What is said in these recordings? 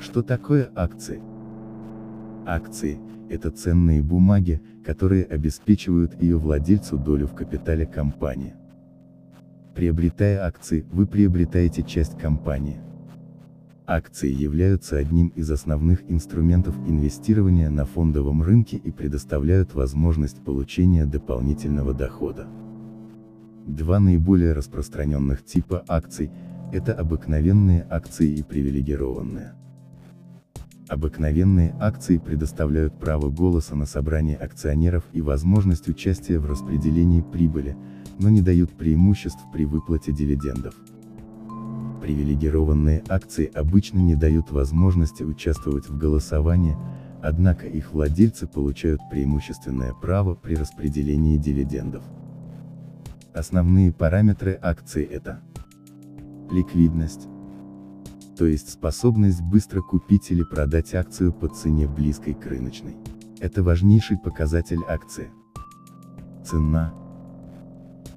Что такое акции? Акции – это ценные бумаги, которые обеспечивают ее владельцу долю в капитале компании. Приобретая акции, вы приобретаете часть компании. Акции являются одним из основных инструментов инвестирования на фондовом рынке и предоставляют возможность получения дополнительного дохода. Два наиболее распространенных типа акций – это обыкновенные акции и привилегированные. Обыкновенные акции предоставляют право голоса на собрании акционеров и возможность участия в распределении прибыли, но не дают преимуществ при выплате дивидендов. Привилегированные акции обычно не дают возможности участвовать в голосовании, однако их владельцы получают преимущественное право при распределении дивидендов. Основные параметры акции это ликвидность, то есть способность быстро купить или продать акцию по цене близкой к рыночной. Это важнейший показатель акции. Цена.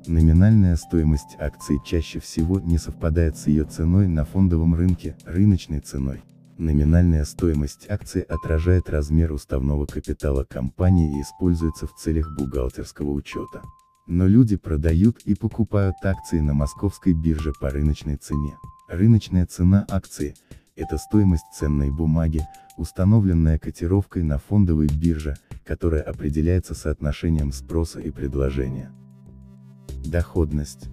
Номинальная стоимость акции чаще всего не совпадает с ее ценой на фондовом рынке, рыночной ценой. Номинальная стоимость акции отражает размер уставного капитала компании и используется в целях бухгалтерского учета. Но люди продают и покупают акции на московской бирже по рыночной цене. Рыночная цена акции – это стоимость ценной бумаги, установленная котировкой на фондовой бирже, которая определяется соотношением спроса и предложения. Доходность.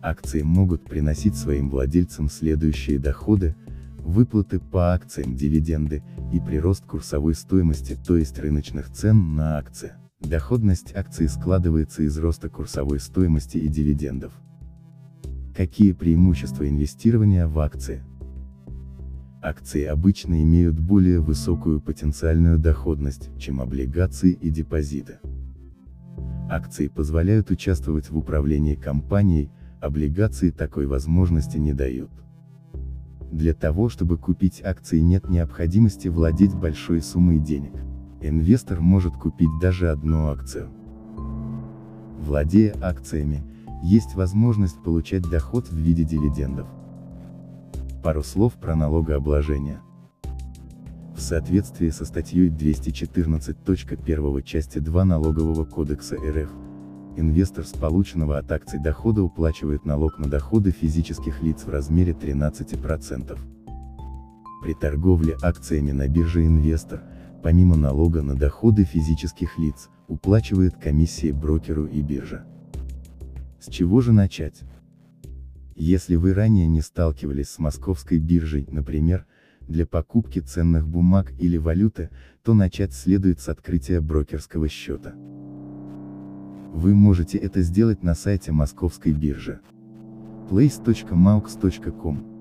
Акции могут приносить своим владельцам следующие доходы, выплаты по акциям дивиденды, и прирост курсовой стоимости, то есть рыночных цен на акции. Доходность акции складывается из роста курсовой стоимости и дивидендов. Какие преимущества инвестирования в акции? Акции обычно имеют более высокую потенциальную доходность, чем облигации и депозиты. Акции позволяют участвовать в управлении компанией, облигации такой возможности не дают. Для того чтобы купить акции нет необходимости владеть большой суммой денег. Инвестор может купить даже одну акцию. Владея акциями, есть возможность получать доход в виде дивидендов. Пару слов про налогообложение. В соответствии со статьей 214.1 части 2 Налогового кодекса РФ, инвестор с полученного от акций дохода уплачивает налог на доходы физических лиц в размере 13%. При торговле акциями на бирже инвестор, помимо налога на доходы физических лиц, уплачивает комиссии брокеру и бирже. С чего же начать? Если вы ранее не сталкивались с московской биржей, например, для покупки ценных бумаг или валюты, то начать следует с открытия брокерского счета. Вы можете это сделать на сайте московской биржи place.maux.com.